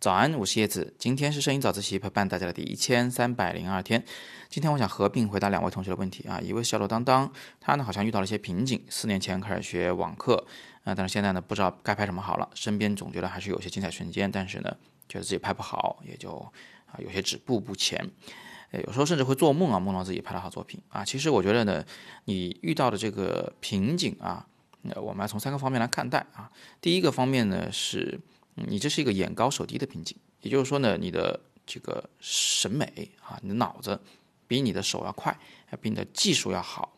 早安，我是叶子。今天是摄影早自习陪伴大家的第一千三百零二天。今天我想合并回答两位同学的问题啊，一位是小罗当当，他呢好像遇到了一些瓶颈，四年前开始学网课，啊，但是现在呢不知道该拍什么好了，身边总觉得还是有些精彩瞬间，但是呢觉得自己拍不好，也就啊有些止步不前，有时候甚至会做梦啊，梦到自己拍了好作品啊。其实我觉得呢，你遇到的这个瓶颈啊，呃，我们要从三个方面来看待啊。第一个方面呢是。你这是一个眼高手低的瓶颈，也就是说呢，你的这个审美啊，你的脑子比你的手要快，比你的技术要好。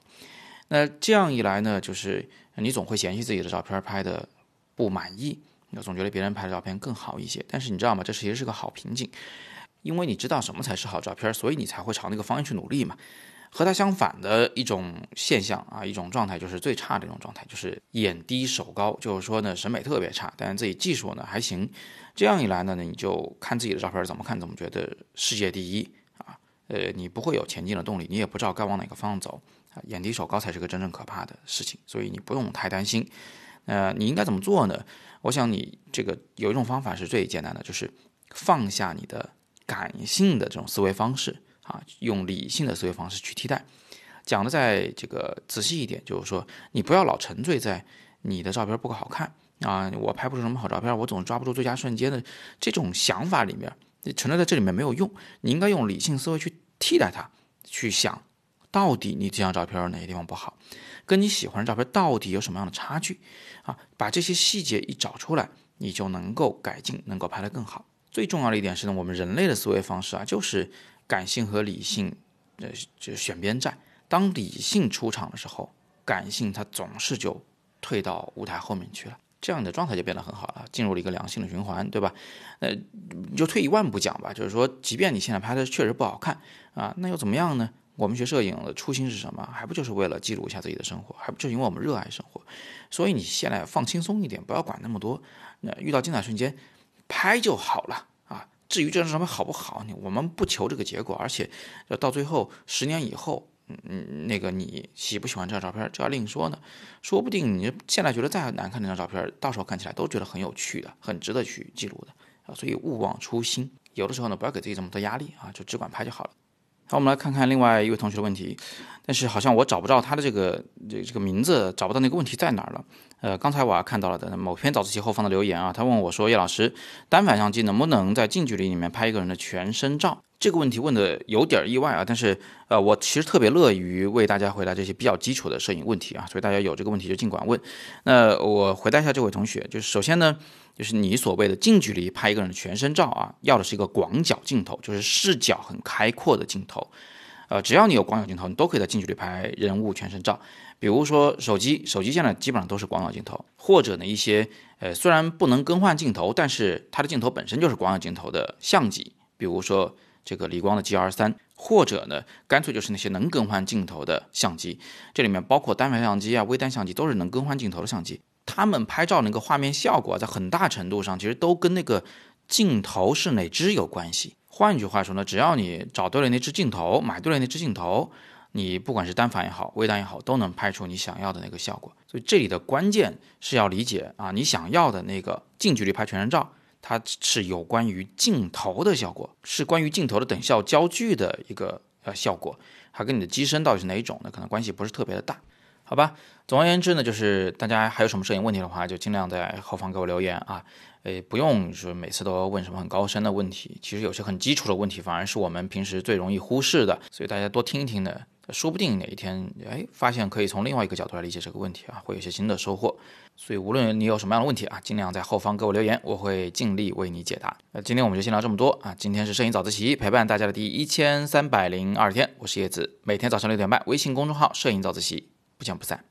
那这样一来呢，就是你总会嫌弃自己的照片拍的不满意，你总觉得别人拍的照片更好一些。但是你知道吗？这其实是个好瓶颈，因为你知道什么才是好照片，所以你才会朝那个方向去努力嘛。和它相反的一种现象啊，一种状态就是最差的一种状态，就是眼低手高，就是说呢审美特别差，但是自己技术呢还行。这样一来呢，你就看自己的照片怎么看怎么觉得世界第一啊，呃，你不会有前进的动力，你也不知道该往哪个方向走啊。眼低手高才是个真正可怕的事情，所以你不用太担心。呃，你应该怎么做呢？我想你这个有一种方法是最简单的，就是放下你的感性的这种思维方式。啊，用理性的思维方式去替代，讲的再这个仔细一点，就是说你不要老沉醉在你的照片不够好看啊，我拍不出什么好照片，我总抓不住最佳瞬间的这种想法里面，沉醉在这里面没有用。你应该用理性思维去替代它，去想到底你这张照片哪些地方不好，跟你喜欢的照片到底有什么样的差距啊？把这些细节一找出来，你就能够改进，能够拍得更好。最重要的一点是呢，我们人类的思维方式啊，就是。感性和理性，呃，就选边站。当理性出场的时候，感性它总是就退到舞台后面去了，这样你的状态就变得很好了，进入了一个良性的循环，对吧？呃，就退一万步讲吧，就是说，即便你现在拍的确实不好看啊，那又怎么样呢？我们学摄影的初心是什么？还不就是为了记录一下自己的生活？还不就因为我们热爱生活？所以你现在放轻松一点，不要管那么多。那遇到精彩瞬间，拍就好了。至于这张照片好不好，你我们不求这个结果，而且要到最后十年以后，嗯嗯，那个你喜不喜欢这张照片，这要另说呢。说不定你现在觉得再难看那张照片，到时候看起来都觉得很有趣的，很值得去记录的啊。所以勿忘初心，有的时候呢，不要给自己这么多压力啊，就只管拍就好了。好，我们来看看另外一位同学的问题，但是好像我找不到他的这个这这个名字，找不到那个问题在哪儿了。呃，刚才我还看到了的某篇早自习后方的留言啊，他问我说：“叶老师，单反相机能不能在近距离里面拍一个人的全身照？”这个问题问的有点意外啊，但是呃，我其实特别乐于为大家回答这些比较基础的摄影问题啊，所以大家有这个问题就尽管问。那我回答一下这位同学，就是首先呢。就是你所谓的近距离拍一个人的全身照啊，要的是一个广角镜头，就是视角很开阔的镜头。呃，只要你有广角镜头，你都可以在近距离拍人物全身照。比如说手机，手机现在基本上都是广角镜头，或者呢一些呃虽然不能更换镜头，但是它的镜头本身就是广角镜头的相机，比如说这个理光的 GR 三，或者呢干脆就是那些能更换镜头的相机，这里面包括单反相机啊、微单相机，都是能更换镜头的相机。他们拍照那个画面效果，在很大程度上其实都跟那个镜头是哪只有关系。换句话说呢，只要你找对了那只镜头，买对了那只镜头，你不管是单反也好，微单也好，都能拍出你想要的那个效果。所以这里的关键是要理解啊，你想要的那个近距离拍全身照，它是有关于镜头的效果，是关于镜头的等效焦距的一个呃效果，它跟你的机身到底是哪一种呢？可能关系不是特别的大。好吧，总而言之呢，就是大家还有什么摄影问题的话，就尽量在后方给我留言啊。诶，不用说每次都要问什么很高深的问题，其实有些很基础的问题，反而是我们平时最容易忽视的。所以大家多听一听呢，说不定哪一天，哎，发现可以从另外一个角度来理解这个问题啊，会有些新的收获。所以无论你有什么样的问题啊，尽量在后方给我留言，我会尽力为你解答。那今天我们就先聊这么多啊。今天是摄影早自习陪伴大家的第一千三百零二天，我是叶子，每天早上六点半，微信公众号“摄影早自习”。不见不散。